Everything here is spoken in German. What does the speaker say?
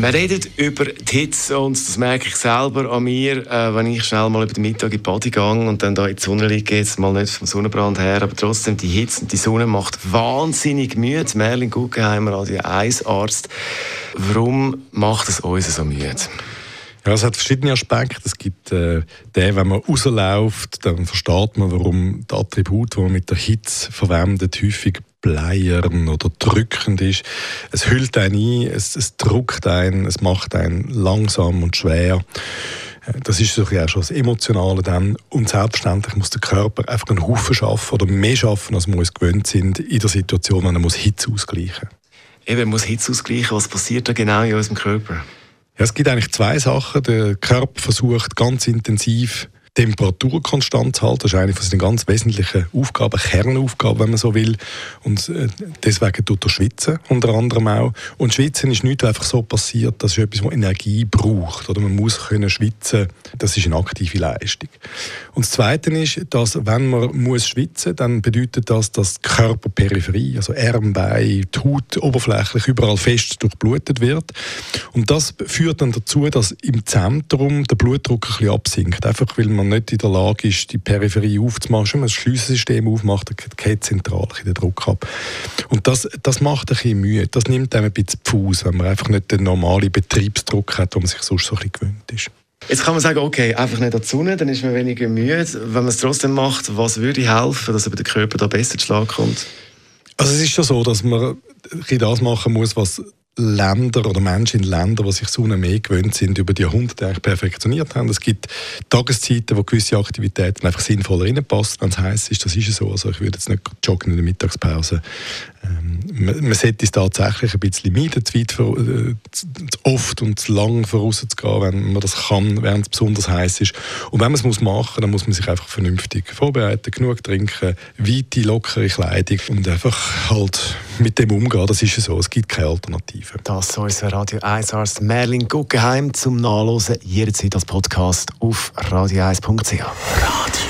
Wir reden über die Hitze und das merke ich selber an mir, äh, wenn ich schnell mal über den Mittag in die Body gehe und dann da in die Sonne liege, jetzt mal nicht vom Sonnenbrand her, aber trotzdem die Hitze und die Sonne macht wahnsinnig müde. Merlin Guggenheimer, Radio 1 Arzt. Warum macht es uns so müde? Ja, es hat verschiedene Aspekte. Es gibt äh, den, wenn man rausläuft, dann versteht man, warum das Attribut, das man mit der Hitze verwendet, häufig bleiern oder drückend ist. Es hüllt einen ein, es, es druckt einen, es macht einen langsam und schwer. Das ist auch schon das Emotionale dann. Und selbstverständlich muss der Körper einfach einen Haufen schaffen oder mehr schaffen, als wir uns gewöhnt sind in der Situation, wenn er muss Hitze ausgleichen muss. Eben, muss Hitze ausgleichen. Was passiert da genau in unserem Körper? Ja, es gibt eigentlich zwei Sachen. Der Körper versucht ganz intensiv Temperatur konstant zu halten. Das ist eine von seinen ganz wesentlichen Aufgaben, Kernaufgaben, wenn man so will. Und äh, deswegen tut er schwitzen, unter anderem auch. Und Schwitzen ist nicht einfach so passiert, das ist etwas, was Energie braucht. Oder man muss können schwitzen, das ist eine aktive Leistung. Und das Zweite ist, dass wenn man muss schwitzen, dann bedeutet das, dass die Körperperipherie, also Arm, Bein, die Haut oberflächlich überall fest durchblutet wird. Und das führt dann dazu, dass im Zentrum der Blutdruck ein bisschen absinkt. Einfach weil man nicht in der Lage ist, die Peripherie aufzumachen, wenn man das Schliessensystem aufmacht, dann geht zentral den Druck ab. Und das, das macht ein bisschen Mühe. Das nimmt einem ein bisschen Fuß, wenn man einfach nicht den normalen Betriebsdruck hat, den man sich sonst so ein bisschen gewöhnt ist. Jetzt kann man sagen, okay, einfach nicht an die Sonne, dann ist man weniger müde. Wenn man es trotzdem macht, was würde helfen, dass der Körper da besser zu Schlag kommt? Also es ist schon so, dass man das machen muss, was Länder oder Menschen in Ländern, die sich Sonne mehr gewöhnt sind, über die Jahrhunderte eigentlich perfektioniert haben. Es gibt Tageszeiten, wo gewisse Aktivitäten einfach sinnvoller reinpassen, wenn es heiß ist. Das ist so. Also ich würde jetzt nicht joggen in der Mittagspause. Man, man sollte es tatsächlich ein bisschen meiden, zu, weit äh, zu, zu oft und zu lang vorauszugehen, wenn man das kann, während es besonders heiß ist. Und wenn man es muss machen, dann muss man sich einfach vernünftig vorbereiten, genug trinken, weite, lockere Kleidung und einfach halt mit dem umgehen. Das ist so. Es gibt keine Alternative. Das ist unser Radio 1 Arzt Merlin Guggenheim zum Nachlesen jederzeit als Podcast auf radio1.ch. Radio